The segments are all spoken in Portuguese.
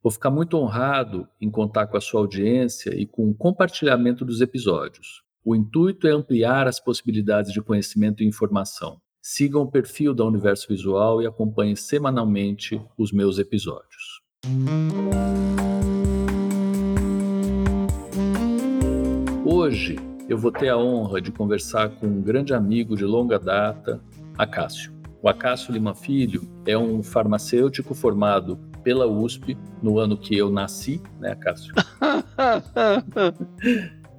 Vou ficar muito honrado em contar com a sua audiência e com o compartilhamento dos episódios. O intuito é ampliar as possibilidades de conhecimento e informação. Sigam o perfil da Universo Visual e acompanhem semanalmente os meus episódios. Hoje eu vou ter a honra de conversar com um grande amigo de longa data, Acácio. O Acácio Lima Filho é um farmacêutico formado pela USP no ano que eu nasci, né, Cássio?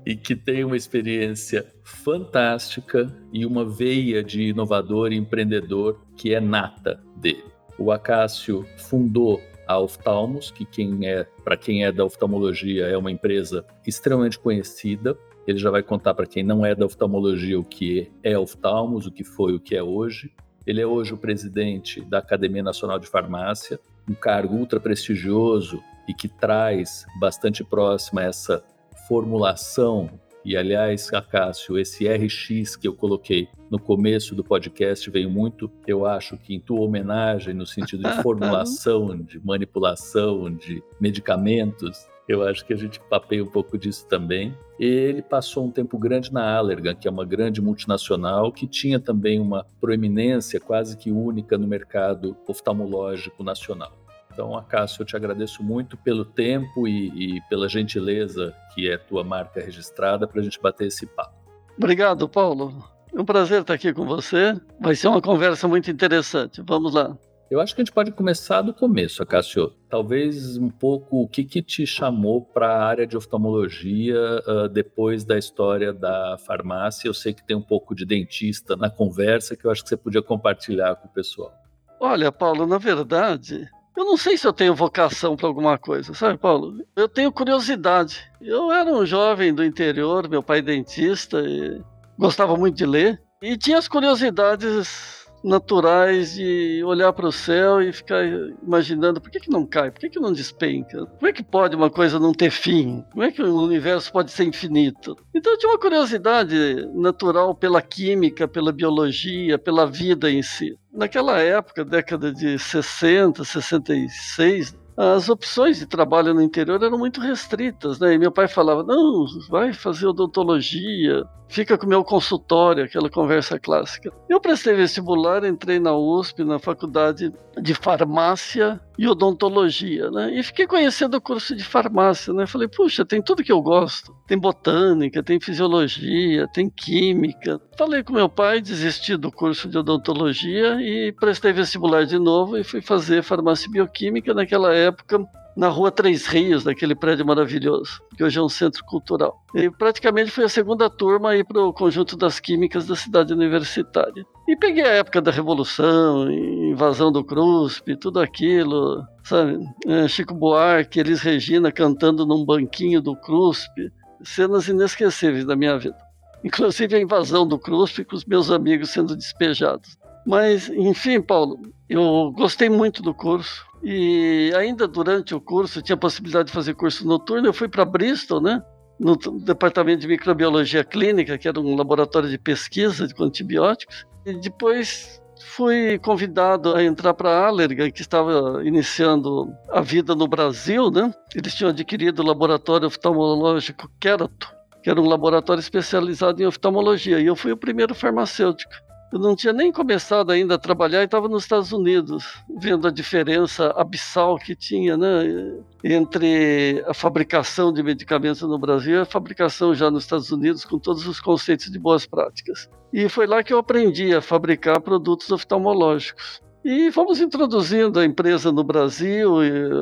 e que tem uma experiência fantástica e uma veia de inovador e empreendedor que é nata dele. O Acácio fundou a Oftalmos, que quem é, para quem é da oftalmologia, é uma empresa extremamente conhecida. Ele já vai contar para quem não é da oftalmologia o que é Oftalmos, o que foi, o que é hoje. Ele é hoje o presidente da Academia Nacional de Farmácia, um cargo ultra prestigioso e que traz bastante próxima essa formulação. E aliás, Acácio, esse RX que eu coloquei no começo do podcast veio muito, eu acho que em tua homenagem no sentido de formulação, de manipulação, de medicamentos. Eu acho que a gente papeia um pouco disso também. Ele passou um tempo grande na Allergan, que é uma grande multinacional que tinha também uma proeminência quase que única no mercado oftalmológico nacional. Então, Acácio, eu te agradeço muito pelo tempo e, e pela gentileza que é tua marca registrada para a gente bater esse papo. Obrigado, Paulo. É um prazer estar aqui com você. Vai ser uma conversa muito interessante. Vamos lá. Eu acho que a gente pode começar do começo, Acácio. Talvez um pouco o que, que te chamou para a área de oftalmologia uh, depois da história da farmácia. Eu sei que tem um pouco de dentista na conversa que eu acho que você podia compartilhar com o pessoal. Olha, Paulo, na verdade, eu não sei se eu tenho vocação para alguma coisa, sabe, Paulo? Eu tenho curiosidade. Eu era um jovem do interior, meu pai é dentista, e gostava muito de ler, e tinha as curiosidades naturais de olhar para o céu e ficar imaginando por que, que não cai, por que, que não despenca, como é que pode uma coisa não ter fim, como é que o universo pode ser infinito. Então eu tinha uma curiosidade natural pela química, pela biologia, pela vida em si. Naquela época, década de 60, 66, as opções de trabalho no interior eram muito restritas, né? E meu pai falava: não, vai fazer odontologia, fica com o meu consultório, aquela conversa clássica. Eu prestei vestibular, entrei na USP, na faculdade de farmácia e odontologia, né? E fiquei conhecendo o curso de farmácia, né? Falei, puxa, tem tudo que eu gosto. Tem botânica, tem fisiologia, tem química. Falei com meu pai, desisti do curso de odontologia e prestei vestibular de novo e fui fazer farmácia e bioquímica naquela época na rua Três Rios, daquele prédio maravilhoso, que hoje é um centro cultural. E praticamente foi a segunda turma aí para o conjunto das químicas da cidade universitária. E peguei a época da Revolução, invasão do CRUSP, tudo aquilo, sabe? É, Chico Buarque, Elis Regina cantando num banquinho do CRUSP, cenas inesquecíveis da minha vida. Inclusive a invasão do CRUSP com os meus amigos sendo despejados. Mas, enfim, Paulo, eu gostei muito do curso, e ainda durante o curso, tinha a possibilidade de fazer curso noturno, eu fui para Bristol, né? No departamento de microbiologia clínica, que era um laboratório de pesquisa de antibióticos. E depois fui convidado a entrar para a Allergan, que estava iniciando a vida no Brasil, né? Eles tinham adquirido o laboratório oftalmológico Kerato, que era um laboratório especializado em oftalmologia, e eu fui o primeiro farmacêutico Eu não tinha nem começado ainda a trabalhar e estava nos Estados Unidos, vendo a diferença abissal que tinha né, entre a fabricação de medicamentos no Brasil e a fabricação já nos Estados Unidos, com todos os conceitos de boas práticas. E foi lá que eu aprendi a fabricar produtos oftalmológicos. E fomos introduzindo a empresa no Brasil,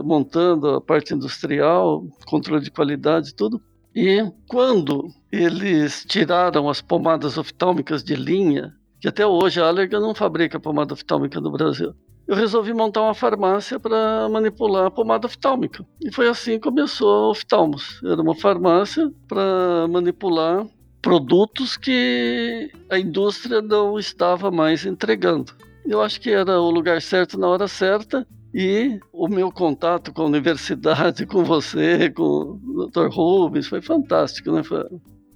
montando a parte industrial, controle de qualidade, tudo. E quando eles tiraram as pomadas oftálmicas de linha, que até hoje a Allergan não fabrica pomada oftálmica no Brasil. Eu resolvi montar uma farmácia para manipular a pomada oftálmica. E foi assim que começou a Oftalmos. Era uma farmácia para manipular produtos que a indústria não estava mais entregando. Eu acho que era o lugar certo na hora certa e o meu contato com a universidade, com você, com o Dr. Rubens, foi fantástico, né?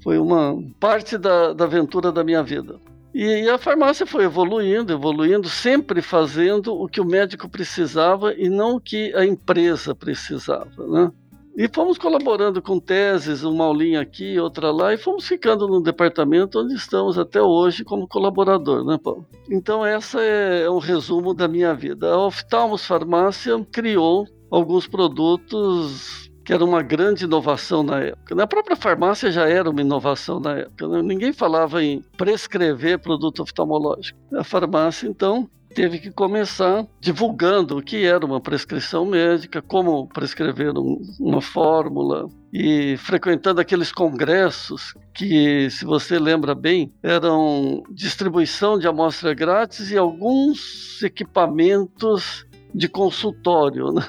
Foi, uma parte da, da aventura da minha vida. E a farmácia foi evoluindo, evoluindo, sempre fazendo o que o médico precisava e não o que a empresa precisava, né? E fomos colaborando com teses, uma aulinha aqui, outra lá, e fomos ficando no departamento onde estamos até hoje como colaborador, né, Paulo? Então, essa é, é um resumo da minha vida. A Oftalmos Farmácia criou alguns produtos que era uma grande inovação na época. Na própria farmácia já era uma inovação na época. Né? Ninguém falava em prescrever produto oftalmológico. A farmácia, então, teve que começar divulgando o que era uma prescrição médica, como prescrever um, uma fórmula e frequentando aqueles congressos que, se você lembra bem, eram distribuição de amostra grátis e alguns equipamentos de consultório, né?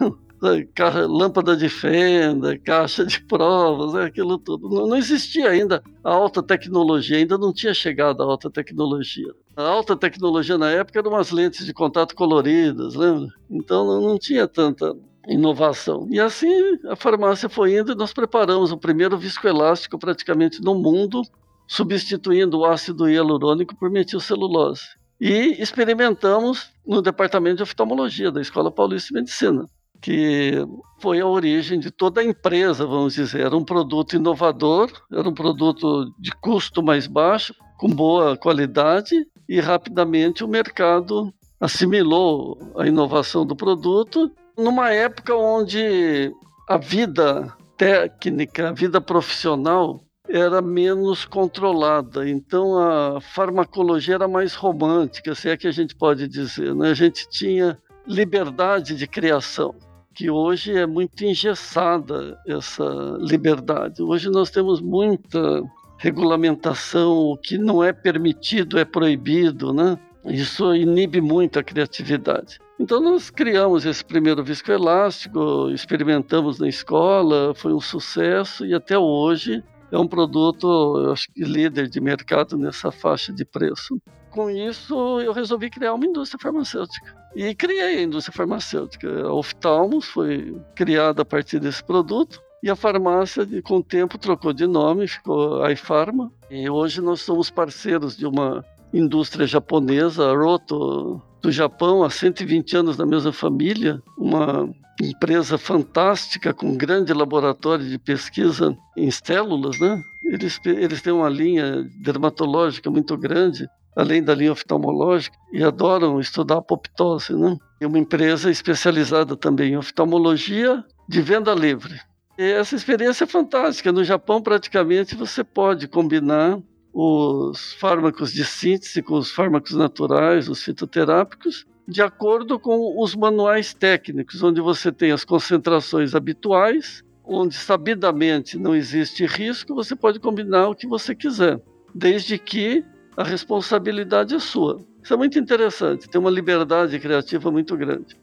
Lâmpada de fenda, caixa de provas, né, aquilo tudo. Não, existia ainda a alta tecnologia, ainda não tinha chegado a alta tecnologia. A alta tecnologia na época eram umas lentes de contato coloridas, lembra? Então não tinha tanta inovação. E assim a farmácia foi indo e nós preparamos o primeiro viscoelástico praticamente no mundo, substituindo o ácido hialurônico por metilcelulose. E experimentamos no departamento de oftalmologia da Escola Paulista de Medicina que foi a origem de toda a empresa, vamos dizer. Era um produto inovador, era um produto de custo mais baixo, com boa qualidade, e rapidamente o mercado assimilou a inovação do produto, numa época onde a vida técnica, a vida profissional era menos controlada, então a farmacologia era mais romântica, se é que a gente pode dizer. Né? A gente tinha liberdade de criação que hoje é muito engessada essa liberdade. Hoje nós temos muita regulamentação, o que não é permitido é proibido, né? Isso inibe muito a criatividade. Então nós criamos esse primeiro viscoelástico, experimentamos na escola, foi um sucesso e até hoje é um produto, eu acho que líder de mercado nessa faixa de preço. Com isso, eu resolvi criar uma indústria farmacêutica. E criei a indústria farmacêutica. A Oftalmos foi criada a partir desse produto. E a farmácia, com o tempo, trocou de nome, ficou a iPharma. E hoje nós somos parceiros de uma indústria japonesa, a Roto, do Japão, há 120 anos da mesma família. Uma empresa fantástica, com um grande laboratório de pesquisa em células, né? Eles, eles têm uma linha dermatológica muito grande além da linha oftalmológica, e adoram estudar apoptose, né? É uma empresa especializada também em oftalmologia de venda livre. E essa experiência é fantástica. No Japão, praticamente, você pode combinar os fármacos de síntese com os fármacos naturais, os fitoterápicos, de acordo com os manuais técnicos, onde você tem as concentrações habituais, onde sabidamente não existe risco, você pode combinar o que você quiser, desde que a responsabilidade é sua. Isso é muito interessante, tem uma liberdade criativa muito grande.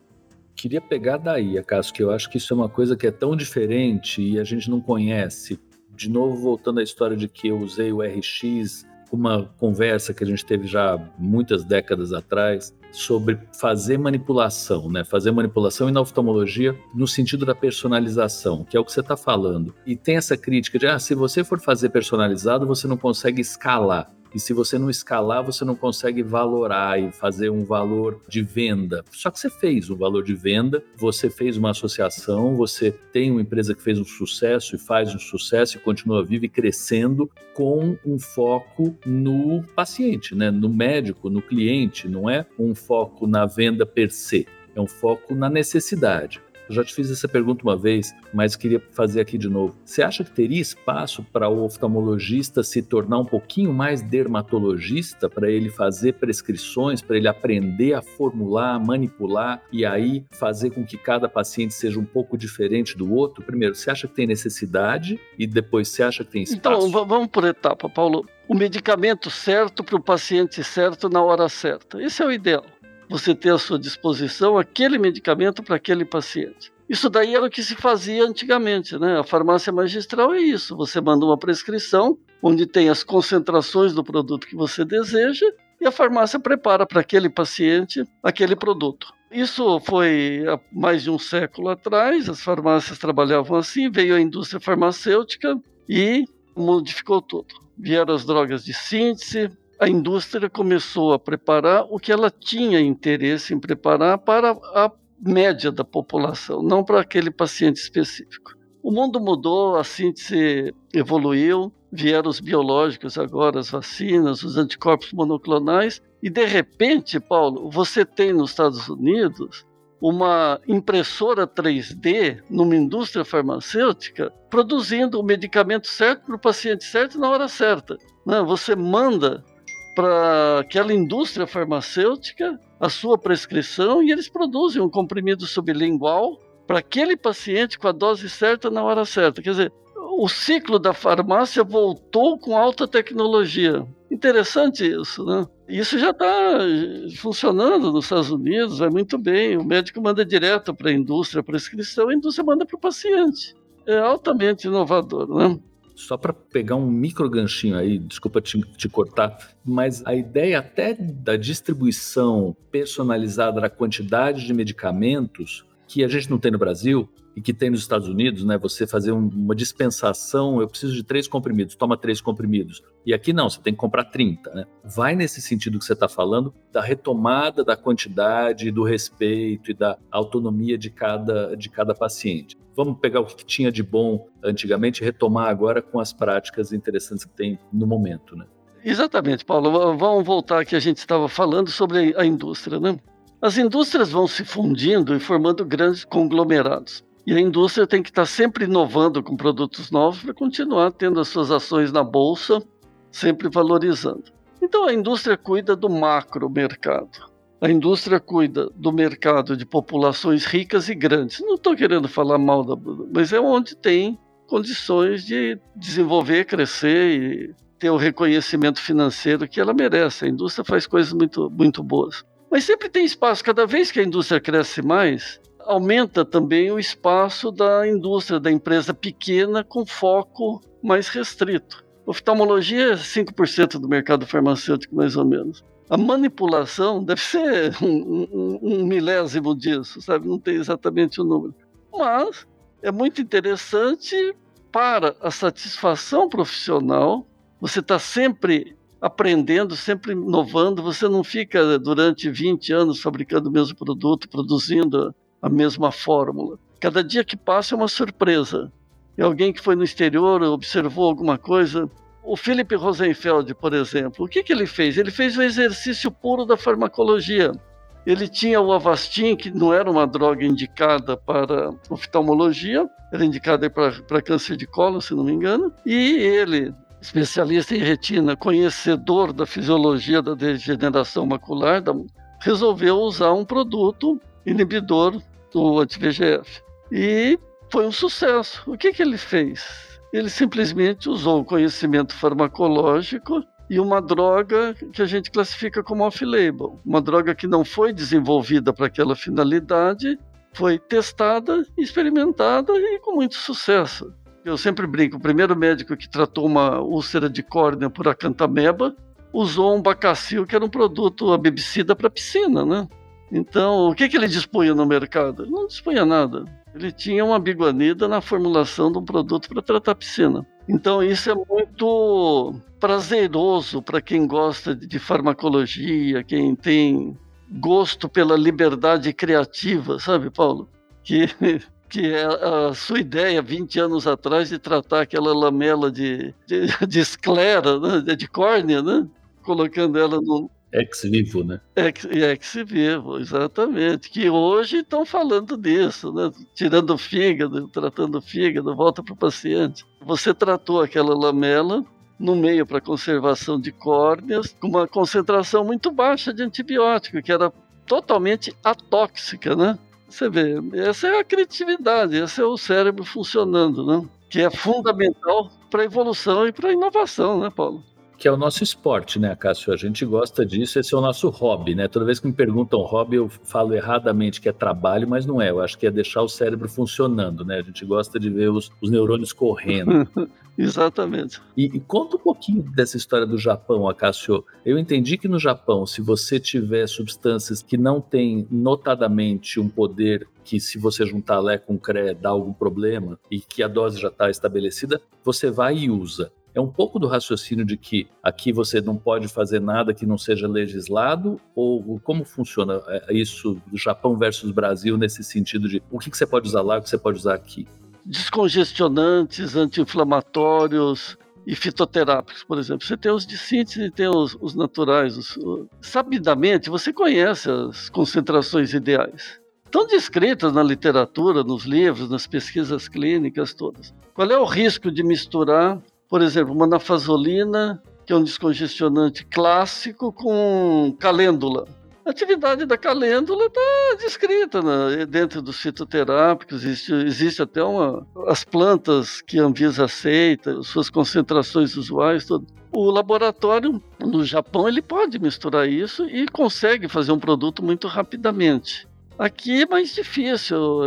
Queria pegar daí, acaso que eu acho que isso é uma coisa que é tão diferente e a gente não conhece. De novo, voltando à história de que eu usei o RX, uma conversa que a gente teve já muitas décadas atrás sobre fazer manipulação, né? Fazer manipulação e na oftalmologia no sentido da personalização, que é o que você está falando. E tem essa crítica de, ah, se você for fazer personalizado, você não consegue escalar. E se você não escalar, você não consegue valorar e fazer um valor de venda. Só que você fez um valor de venda, você fez uma associação, você tem uma empresa que fez um sucesso e faz um sucesso e continua viva e crescendo com um foco no paciente, né? no médico, no cliente, não é um foco na venda per se, é um foco na necessidade. Eu já te fiz essa pergunta uma vez, mas queria fazer aqui de novo. Você acha que teria espaço para o oftalmologista se tornar um pouquinho mais dermatologista, para ele fazer prescrições, para ele aprender a formular, manipular e aí fazer com que cada paciente seja um pouco diferente do outro? Primeiro, você acha que tem necessidade e depois você acha que tem então, espaço? Então, vamos por etapa, Paulo. O medicamento certo para o paciente certo na hora certa. Esse é o ideal você ter à sua disposição aquele medicamento para aquele paciente. Isso daí era o que se fazia antigamente, né? A farmácia magistral é isso. Você manda uma prescrição onde tem as concentrações do produto que você deseja e a farmácia prepara para aquele paciente aquele produto. Isso foi há mais de um século atrás, as farmácias trabalhavam assim, veio a indústria farmacêutica e modificou tudo. Vieram as drogas de síntese, a indústria começou a preparar o que ela tinha interesse em preparar para a média da população, não para aquele paciente específico. O mundo mudou, a síntese evoluiu, vieram os biológicos agora, as vacinas, os anticorpos monoclonais, e de repente, Paulo, você tem nos Estados Unidos uma impressora 3D numa indústria farmacêutica produzindo o medicamento certo para o paciente certo na hora certa. Não, você manda para aquela indústria farmacêutica a sua prescrição e eles produzem um comprimido sublingual para aquele paciente com a dose certa na hora certa. Quer dizer, o ciclo da farmácia voltou com alta tecnologia. Interessante isso, né? Isso já está funcionando nos Estados Unidos, vai muito bem. O médico manda direto para a indústria a prescrição, a indústria manda para o paciente. É altamente inovador, né? Só para pegar um micro ganchinho aí, desculpa te, te, cortar, mas a ideia até da distribuição personalizada da quantidade de medicamentos que a gente não tem no Brasil e que tem nos Estados Unidos, né? Você fazer um, uma dispensação, eu preciso de três comprimidos, toma três comprimidos. E aqui não, você tem que comprar 30, né? Vai nesse sentido que você está falando, da retomada da quantidade, do respeito e da autonomia de cada, de cada paciente vamos pegar o que tinha de bom antigamente e retomar agora com as práticas interessantes que tem no momento, né? Exatamente, Paulo. Vamos voltar que a gente estava falando sobre a indústria, né? As indústrias vão se fundindo e formando grandes conglomerados. E a indústria tem que estar sempre inovando com produtos novos para continuar tendo as suas ações na bolsa, sempre valorizando. Então a indústria cuida do macro mercado. A indústria cuida do mercado de populações ricas e grandes. Não estou querendo falar mal da, mas é onde tem condições de desenvolver, crescer e ter o reconhecimento financeiro que ela merece. A indústria faz coisas muito, muito boas. Mas sempre tem espaço. Cada vez que a indústria cresce mais, aumenta também o espaço da indústria, da empresa pequena com foco mais restrito. Oftalmologia é 5% do mercado farmacêutico, mais ou menos a manipulação deve ser um, um, um, milésimo disso, sabe? Não tem exatamente o número. Mas é muito interessante para a satisfação profissional. Você está sempre aprendendo, sempre inovando. Você não fica durante 20 anos fabricando o mesmo produto, produzindo a mesma fórmula. Cada dia que passa é uma surpresa. E alguém que foi no exterior observou alguma coisa, o Philip Rosenfeld, por exemplo, o que, que ele fez? Ele fez o exercício puro da farmacologia. Ele tinha o Avastin, que não era uma droga indicada para oftalmologia, era indicada para câncer de colo, se não me engano, e ele, especialista em retina, conhecedor da fisiologia da degeneração macular, resolveu usar um produto inibidor do anti-VEGF. E foi um sucesso. O que, que ele fez? Ele simplesmente usou o conhecimento farmacológico e uma droga que a gente classifica como off-label, uma droga que não foi desenvolvida para aquela finalidade, foi testada, experimentada e com muito sucesso. Eu sempre brinco, o primeiro médico que tratou uma úlcera de córnea por acantameba usou um bacacil que era um produto abebicida para piscina, né? Então, o que, que ele dispunha no mercado? Não dispunha nada. Ele tinha uma biguanida na formulação de um produto para tratar piscina. Então isso é muito prazeroso para quem gosta de farmacologia, quem tem gosto pela liberdade criativa, sabe, Paulo? Que, que é a sua ideia 20 anos atrás de tratar aquela lamela de, de, de esclera, né? de córnea, né? colocando ela no, Ex vivo, né? Ex, ex vivo, exatamente. Que hoje estão falando disso, né? Tirando o fígado, tratando o fígado, volta para o paciente. Você tratou aquela lamela no meio para conservação de córneas, com uma concentração muito baixa de antibiótico, que era totalmente atóxica, né? Você vê, essa é a criatividade, esse é o cérebro funcionando, né? Que é fundamental para a evolução e para a inovação, né, Paulo? Que é o nosso esporte, né, Cássio? A gente gosta disso, esse é o nosso hobby, né? Toda vez que me perguntam hobby, eu falo erradamente que é trabalho, mas não é. Eu acho que é deixar o cérebro funcionando, né? A gente gosta de ver os, os neurônios correndo. Exatamente. E, e, conta um pouquinho dessa história do Japão, Acácio. Eu entendi que no Japão, se você tiver substâncias que não têm notadamente um poder que se você juntar Lé com CRE dá algum problema e que a dose já está estabelecida, você vai e usa é um pouco do raciocínio de que aqui você não pode fazer nada que não seja legislado? Ou como funciona é, isso do Japão versus Brasil nesse sentido de o que, você pode usar lá o que você pode usar aqui? Descongestionantes, anti-inflamatórios, e fitoterápicos, por exemplo. Você tem os de síntese e tem os, os naturais. Os, sabidamente, você conhece as concentrações ideais. Estão descritas na literatura, nos livros, nas pesquisas clínicas todas. Qual é o risco de misturar por exemplo, uma nafazolina, que é um descongestionante clássico, com calêndula. A atividade da calêndula está descrita né? dentro dos fitoterápicos, existe, existe até uma, as plantas que a Anvisa aceita, suas concentrações usuais, tudo. O laboratório no Japão ele pode misturar isso e consegue fazer um produto muito rapidamente. Aqui é mais difícil,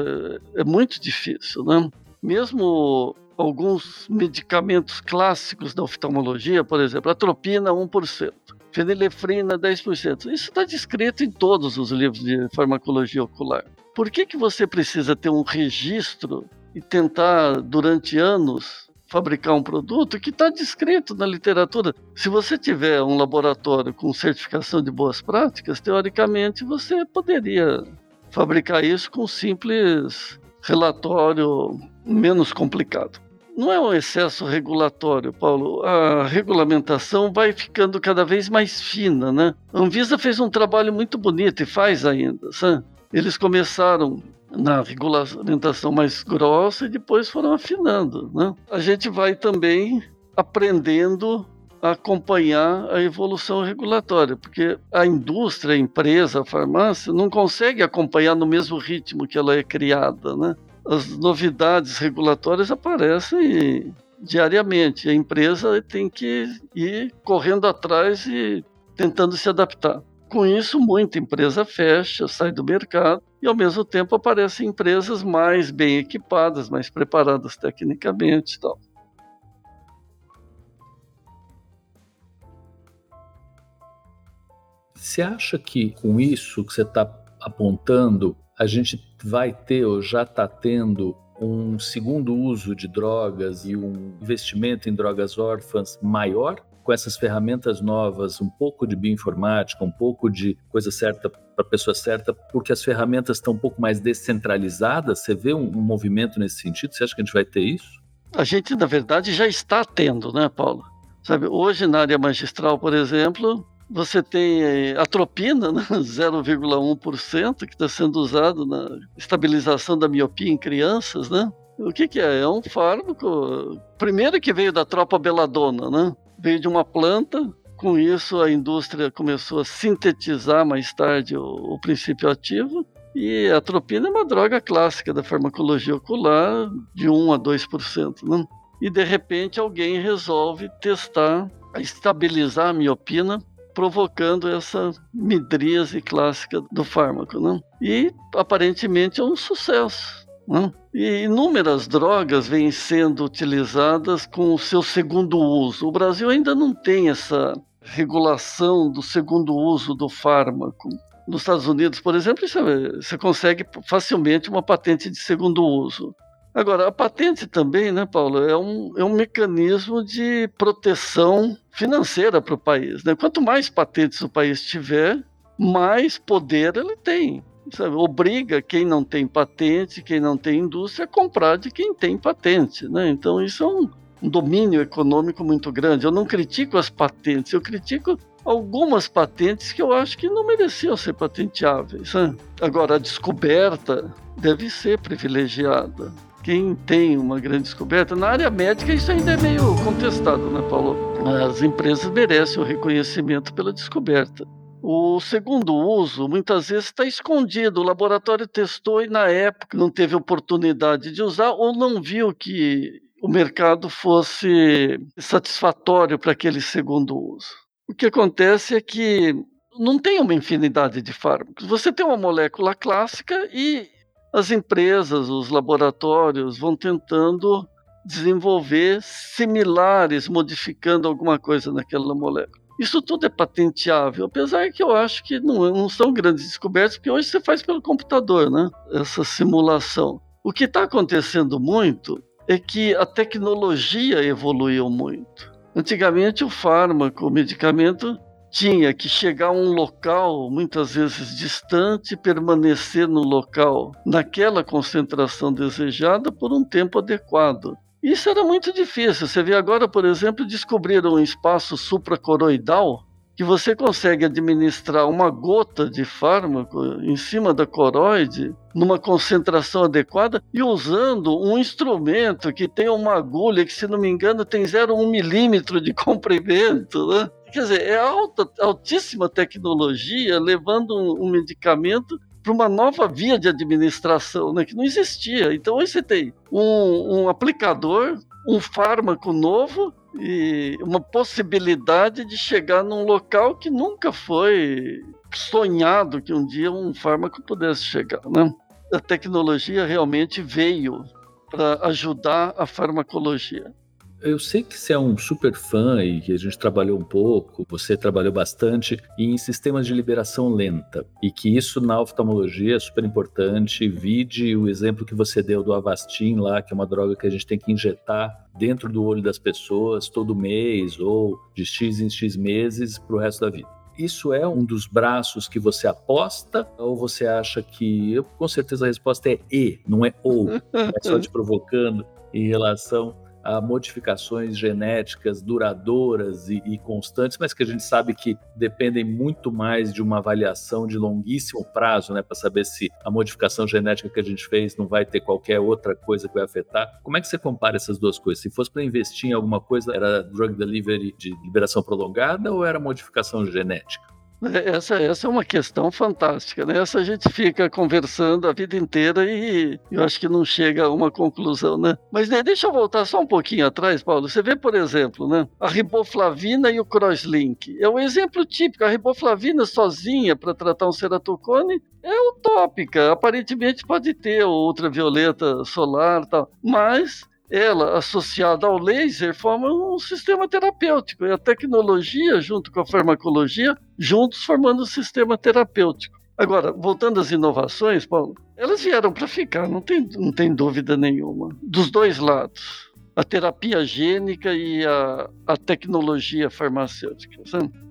é, é muito difícil, né? Mesmo alguns medicamentos clássicos da oftalmologia, por exemplo, atropina 1%, fenilefrina 10%. Isso está descrito em todos os livros de farmacologia ocular. Por que, que você precisa ter um registro e tentar, durante anos, fabricar um produto que está descrito na literatura? Se você tiver um laboratório com certificação de boas práticas, teoricamente você poderia fabricar isso com um simples relatório menos complicado. Não é um excesso regulatório, Paulo. A regulamentação vai ficando cada vez mais fina, né? A Anvisa fez um trabalho muito bonito e faz ainda, sabe? Eles começaram na regulamentação mais grossa e depois foram afinando, né? A gente vai também aprendendo a acompanhar a evolução regulatória, porque a indústria, a empresa, a farmácia não consegue acompanhar no mesmo ritmo que ela é criada, né? As novidades regulatórias aparecem diariamente. A empresa tem que ir correndo atrás e tentando se adaptar. Com isso, muita empresa fecha, sai do mercado e, ao mesmo tempo, aparecem empresas mais bem equipadas, mais preparadas tecnicamente e tal. Você acha que com isso que você está apontando, a gente vai ter ou já está tendo um segundo uso de drogas e um investimento em drogas órfãs maior com essas ferramentas novas, um pouco de bioinformática, um pouco de coisa certa para a pessoa certa, porque as ferramentas estão um pouco mais descentralizadas? Você vê um, um, movimento nesse sentido? Você acha que a gente vai ter isso? A gente, na verdade, já está tendo, né, Paulo? Sabe, hoje na área magistral, por exemplo, você tem eh, atropina, né, 0,1%, que está sendo usado na estabilização da miopia em crianças, né? O que, que, é? É um fármaco, primeiro que veio da tropa beladona, né? Veio de uma planta, com isso a indústria começou a sintetizar mais tarde o, o princípio ativo, e a atropina é uma droga clássica da farmacologia ocular, de 1 a 2%, né? E de repente alguém resolve testar, estabilizar a miopina provocando essa midríase clássica do fármaco. Né? E aparentemente é um sucesso. Né? E inúmeras drogas vêm sendo utilizadas com o seu segundo uso. O Brasil ainda não tem essa regulação do segundo uso do fármaco. Nos Estados Unidos, por exemplo, você consegue facilmente uma patente de segundo uso. Agora, a patente também, né, Paulo, é um, é um mecanismo de proteção financeira para o país. Né? Quanto mais patentes o país tiver, mais poder ele tem. Sabe? Obriga quem não tem patente, quem não tem indústria, a comprar de quem tem patente. Né? Então, isso é um, um domínio econômico muito grande. Eu não critico as patentes, eu critico algumas patentes que eu acho que não mereciam ser patenteáveis. Né? Agora, a descoberta deve ser privilegiada quem tem uma grande descoberta. Na área médica, isso ainda é meio contestado, né, Paulo? As empresas merecem o reconhecimento pela descoberta. O segundo uso, muitas vezes, está escondido. O laboratório testou e, na época, não teve oportunidade de usar ou não viu que o mercado fosse satisfatório para aquele segundo uso. O que acontece é que não tem uma infinidade de fármacos. Você tem uma molécula clássica e as empresas, os laboratórios vão tentando desenvolver similares, modificando alguma coisa naquela molécula. Isso tudo é patenteável, apesar que eu acho que não, não são grandes descobertas, porque hoje você faz pelo computador, né? Essa simulação. O que está acontecendo muito é que a tecnologia evoluiu muito. Antigamente, o fármaco, o medicamento, tinha que chegar a um local, muitas vezes distante, permanecer no local, naquela concentração desejada, por um tempo adequado. Isso era muito difícil. Você vê agora, por exemplo, descobriram um espaço supracoroidal que você consegue administrar uma gota de fármaco em cima da coroide numa concentração adequada e usando um instrumento que tem uma agulha que, se não me engano, tem 0,1 milímetro de comprimento, né? Quer dizer, é alta, altíssima tecnologia levando um, um medicamento para uma nova via de administração, né, que não existia. Então, hoje você tem um, um aplicador, um fármaco novo e uma possibilidade de chegar num local que nunca foi sonhado que um dia um fármaco pudesse chegar. Né? A tecnologia realmente veio para ajudar a farmacologia. Eu sei que você é um super fã e que a gente trabalhou um pouco, você trabalhou bastante em sistemas de liberação lenta e que isso na oftalmologia é super importante. Vide o exemplo que você deu do Avastin lá, que é uma droga que a gente tem que injetar dentro do olho das pessoas todo mês ou de X em X meses para o resto da vida. Isso é um dos braços que você aposta ou você acha que, eu, com certeza a resposta é E, não é ou, é só te provocando em relação a modificações genéticas duradouras e, e, constantes, mas que a gente sabe que dependem muito mais de uma avaliação de longuíssimo prazo, né, para saber se a modificação genética que a gente fez não vai ter qualquer outra coisa que vai afetar. Como é que você compara essas duas coisas? Se fosse para investir em alguma coisa, era drug delivery de liberação prolongada ou era modificação genética? Essa, essa é uma questão fantástica, né? Essa a gente fica conversando a vida inteira e eu acho que não chega a uma conclusão, né? Mas né, deixa eu voltar só um pouquinho atrás, Paulo. Você vê, por exemplo, né? A riboflavina e o crosslink. É um exemplo típico. A riboflavina sozinha para tratar um ceratocone é utópica. Aparentemente pode ter ultravioleta solar tal, mas ela associada ao laser forma um sistema terapêutico. E a tecnologia, junto com a farmacologia, juntos formando um sistema terapêutico. Agora, voltando às inovações, Paulo, elas vieram para ficar, não tem, não tem dúvida nenhuma. Dos dois lados. A terapia gênica e a, a tecnologia farmacêutica.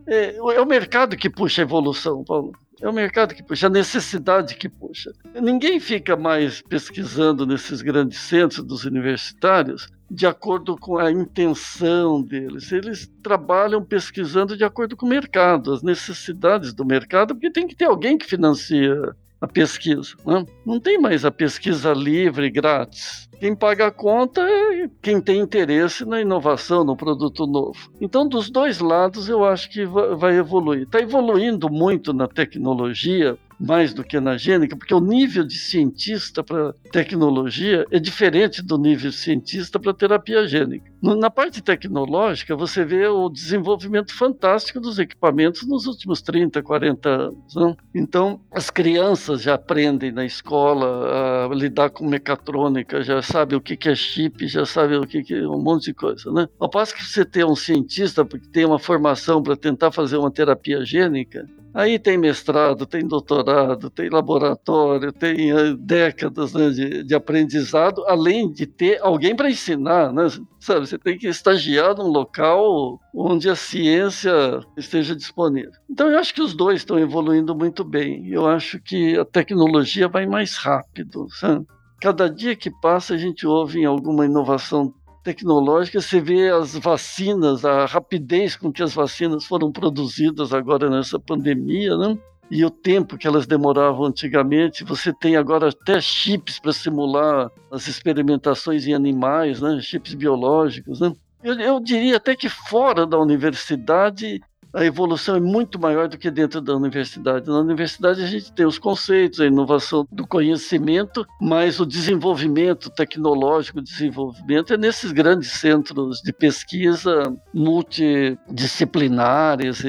É, é o mercado que puxa a evolução, Paulo. É o mercado que puxa, a necessidade que puxa. Ninguém fica mais pesquisando nesses grandes centros dos universitários de acordo com a intenção deles. Eles trabalham pesquisando de acordo com o mercado, as necessidades do mercado, porque tem que ter alguém que financia a pesquisa. Né? Não tem mais a pesquisa livre, grátis. Quem paga a conta é quem tem interesse na inovação, no produto novo. Então, dos dois lados, eu acho que vai evoluir. Está evoluindo muito na tecnologia, mais do que na gênica, porque o nível de cientista para tecnologia é diferente do nível cientista para terapia gênica. Na parte tecnológica, você vê o desenvolvimento fantástico dos equipamentos nos últimos 30, 40 anos. Né? Então, as crianças já aprendem na escola a lidar com mecatrônica, já sabe o que é chip, já sabe o que é um monte de coisa. Né? Ao passo que você tem um cientista que tem uma formação para tentar fazer uma terapia gênica, Aí tem mestrado, tem doutorado, tem laboratório, tem uh, décadas né, de, de, aprendizado, além de ter alguém para ensinar, né? Sabe, você tem que estagiar num local onde a ciência esteja disponível. Então eu acho que os dois estão evoluindo muito bem. Eu acho que a tecnologia vai mais rápido, sabe? Cada dia que passa a gente ouve alguma inovação tecnológica, você vê as vacinas, a rapidez com que as vacinas foram produzidas agora nessa pandemia, né? E o tempo que elas demoravam antigamente, você tem agora até chips para simular as experimentações em animais, né? chips biológicos. Né? Eu, eu diria até que fora da universidade a evolução é muito maior do que dentro da universidade. Na universidade a gente tem os conceitos, a inovação do conhecimento, mas o desenvolvimento tecnológico, o desenvolvimento é nesses grandes centros de pesquisa multidisciplinares,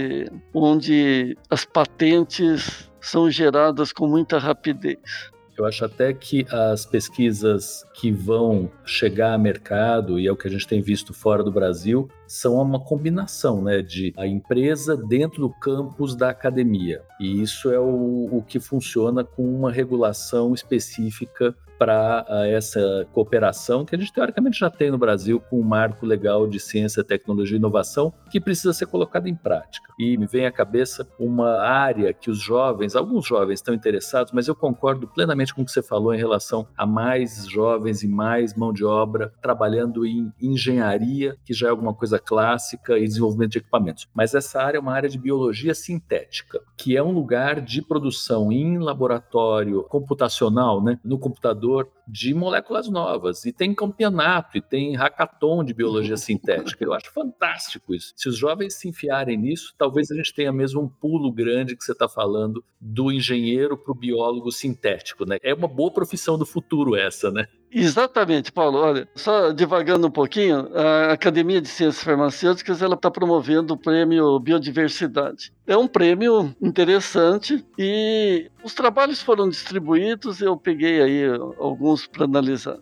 onde as patentes são geradas com muita rapidez. Eu acho até que as pesquisas que vão chegar a mercado, e é o que a gente tem visto fora do Brasil, são uma combinação né, de a empresa dentro do campus da academia. E isso é o, o que funciona com uma regulação específica para essa cooperação que a gente teoricamente já tem no Brasil com um marco legal de ciência, tecnologia e inovação que precisa ser colocado em prática. E me vem à cabeça uma área que os jovens, alguns jovens estão interessados, mas eu concordo plenamente com o que você falou em relação a mais jovens e mais mão de obra trabalhando em engenharia, que já é alguma coisa clássica, e desenvolvimento de equipamentos. Mas essa área é uma área de biologia sintética, que é um lugar de produção em laboratório computacional, né, no computador de moléculas novas. E tem campeonato, e tem hackathon de biologia sintética. Eu acho fantástico isso. Se os jovens se enfiarem nisso, talvez a gente tenha mesmo um pulo grande que você está falando do engenheiro para o biólogo sintético. Né? É uma boa profissão do futuro essa, né? Exatamente, Paulo. Olha, só divagando um pouquinho, a Academia de Ciências Farmacêuticas ela está promovendo o prêmio Biodiversidade. É um prêmio interessante e os trabalhos foram distribuídos. Eu peguei aí alguns para analisar.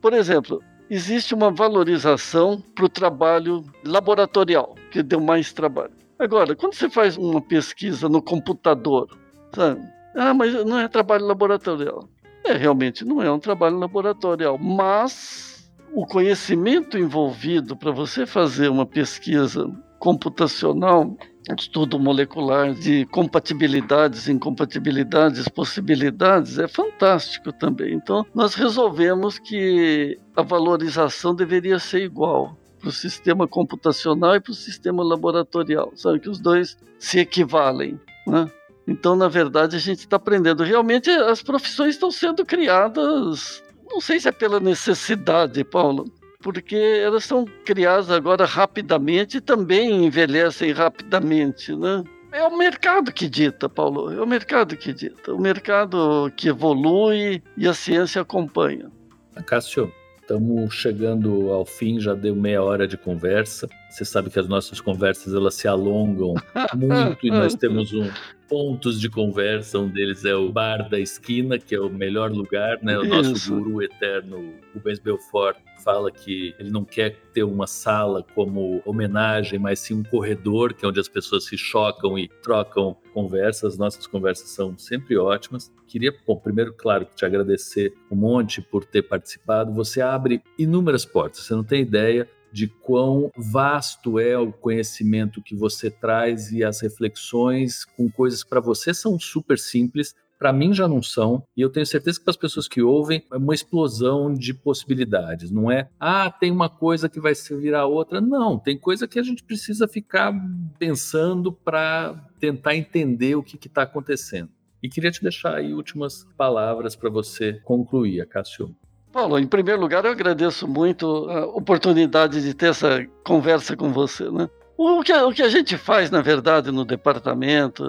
Por exemplo, existe uma valorização para o trabalho laboratorial, que deu mais trabalho. Agora, quando você faz uma pesquisa no computador, sabe? Ah, mas não é trabalho laboratorial. É, realmente não é um trabalho laboratorial, mas o conhecimento envolvido para você fazer uma pesquisa computacional, estudo molecular de compatibilidades, incompatibilidades, possibilidades, é fantástico também. Então, nós resolvemos que a valorização deveria ser igual para o sistema computacional e para o sistema laboratorial, sabe que os dois se equivalem, né? Então, na verdade, a gente está aprendendo. Realmente, as profissões estão sendo criadas, não sei se é pela necessidade, Paulo, porque elas são criadas agora rapidamente e também envelhecem rapidamente, né? É o mercado que dita, Paulo. É o mercado que dita. O mercado que evolui e a ciência acompanha. Cássio, estamos chegando ao fim, já deu meia hora de conversa. Você sabe que as nossas conversas elas se alongam muito e nós temos um, pontos de conversa. Um deles é o Bar da Esquina, que é o melhor lugar, né? O nosso Isso. guru eterno, Rubens Belfort, fala que ele não quer ter uma sala como homenagem, mas sim um corredor, que é onde as pessoas se chocam e trocam conversas. Nossas conversas são sempre ótimas. Queria, bom, primeiro, claro, te agradecer um monte por ter participado. Você abre inúmeras portas, você não tem ideia de quão vasto é o conhecimento que você traz e as reflexões com coisas para você são super simples, para mim já não são, e eu tenho certeza que para as pessoas que ouvem é uma explosão de possibilidades, não é? Ah, tem uma coisa que vai virar outra. Não, tem coisa que a gente precisa ficar pensando para tentar entender o que está acontecendo. E queria te deixar aí últimas palavras para você concluir, Cássio. Paulo, em primeiro lugar, eu agradeço muito a oportunidade de ter essa conversa com você, né? O que, o que a gente faz, na verdade, no departamento,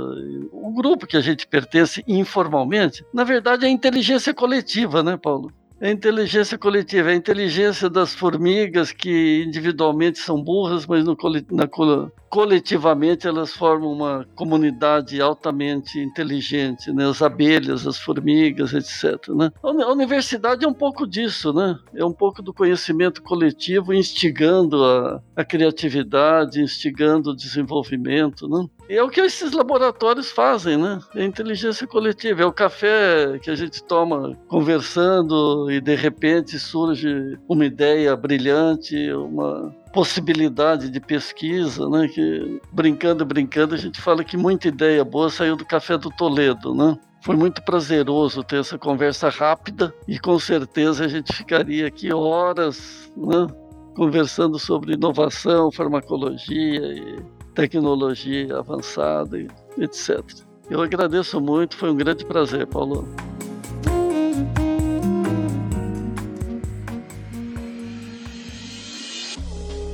o grupo que a gente pertence informalmente, na verdade é a inteligência coletiva, né, Paulo? É a inteligência coletiva, é a inteligência das formigas que individualmente são burras, mas no, na, coletivamente elas formam uma comunidade altamente inteligente, né? As abelhas, as formigas, etc. Né? A universidade é um pouco disso, né? É um pouco do conhecimento coletivo instigando a, a criatividade, instigando o desenvolvimento, né? E é o que esses laboratórios fazem, né? É a inteligência coletiva, é o café que a gente toma conversando e de repente surge uma ideia brilhante, uma possibilidade de pesquisa, né? Que brincando, brincando, a gente fala que muita ideia boa saiu do café do Toledo, né? Foi muito prazeroso ter essa conversa rápida e com certeza a gente ficaria aqui horas, né? Conversando sobre inovação, farmacologia e tecnologia avançada, etc. Eu agradeço muito, foi um grande prazer, Paulo.